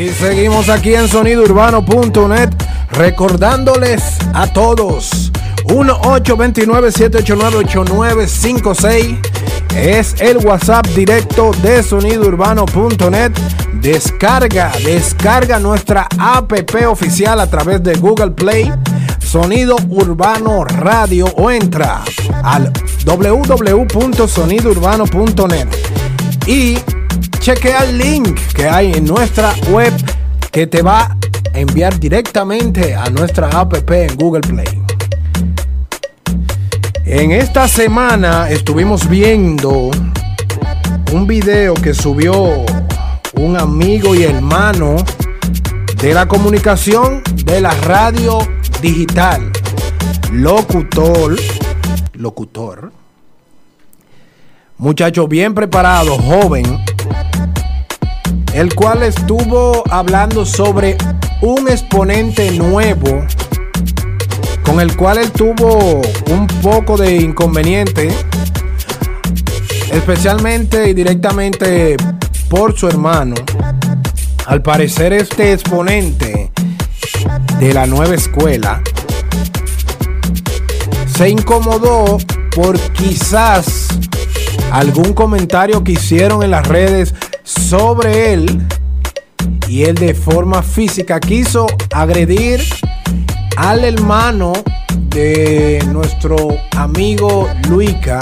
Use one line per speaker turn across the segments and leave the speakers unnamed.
Y seguimos aquí en sonidourbano.net recordándoles a todos 1-829-789-8956 es el WhatsApp directo de sonidourbano.net. Descarga, descarga nuestra app oficial a través de Google Play, Sonido Urbano Radio o entra al www.sonidourbano.net y chequea el link que hay en nuestra web que te va a enviar directamente a nuestra app en Google Play. En esta semana estuvimos viendo un video que subió un amigo y hermano de la comunicación de la radio digital, locutor, locutor, muchacho bien preparado, joven, el cual estuvo hablando sobre un exponente nuevo con el cual él tuvo un poco de inconveniente, especialmente y directamente por su hermano. Al parecer este exponente de la nueva escuela se incomodó por quizás algún comentario que hicieron en las redes sobre él y él de forma física quiso agredir al hermano de nuestro amigo Luica,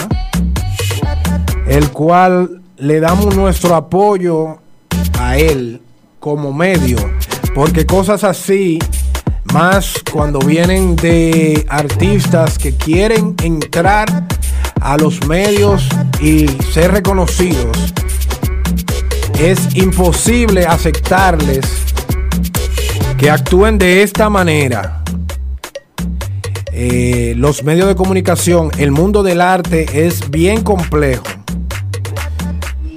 el cual le damos nuestro apoyo a él como medio, porque cosas así, más cuando vienen de artistas que quieren entrar a los medios y ser reconocidos, es imposible aceptarles que actúen de esta manera. Eh, los medios de comunicación, el mundo del arte es bien complejo.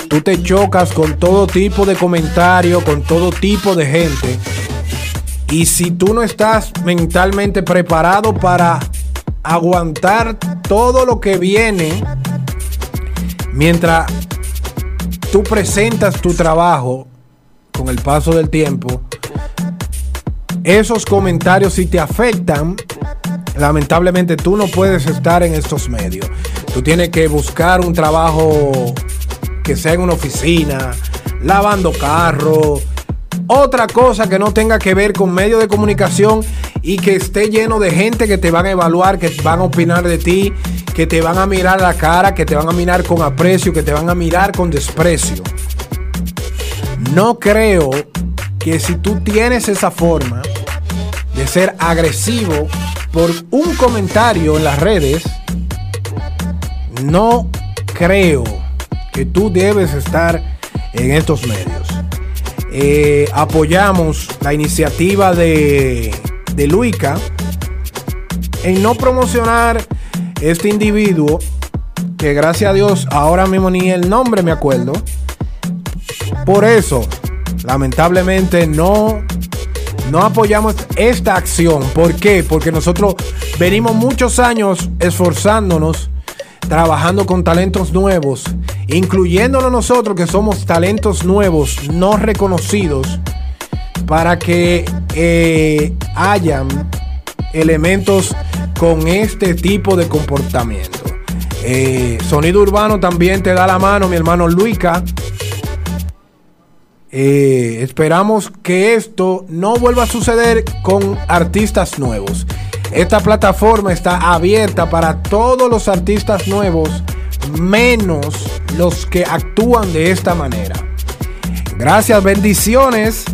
Tú te chocas con todo tipo de comentarios, con todo tipo de gente. Y si tú no estás mentalmente preparado para aguantar todo lo que viene, mientras tú presentas tu trabajo con el paso del tiempo, esos comentarios si te afectan, lamentablemente tú no puedes estar en estos medios. Tú tienes que buscar un trabajo que sea en una oficina, lavando carro, otra cosa que no tenga que ver con medios de comunicación y que esté lleno de gente que te van a evaluar, que van a opinar de ti, que te van a mirar la cara, que te van a mirar con aprecio, que te van a mirar con desprecio. No creo que si tú tienes esa forma de ser agresivo por un comentario en las redes, no creo que tú debes estar en estos medios. Eh, apoyamos la iniciativa de, de Luica en no promocionar este individuo que gracias a Dios ahora mismo ni el nombre me acuerdo. Por eso, lamentablemente no no apoyamos esta acción. ¿Por qué? Porque nosotros venimos muchos años esforzándonos, trabajando con talentos nuevos, incluyéndonos nosotros que somos talentos nuevos, no reconocidos, para que eh, hayan elementos con este tipo de comportamiento. Eh, sonido urbano también te da la mano, mi hermano Luica. Eh, esperamos que esto no vuelva a suceder con artistas nuevos. Esta plataforma está abierta para todos los artistas nuevos, menos los que actúan de esta manera. Gracias, bendiciones.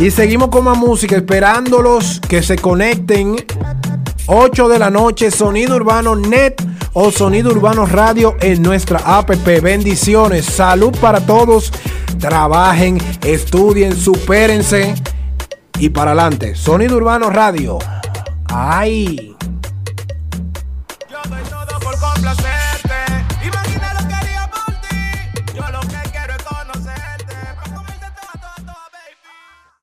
Y seguimos con más música, esperándolos que se conecten. 8 de la noche, Sonido Urbano Net o Sonido Urbano Radio en nuestra app. Bendiciones, salud para todos. Trabajen, estudien, supérense. Y para adelante, Sonido Urbano Radio. ¡Ay! Yo todo por complacer.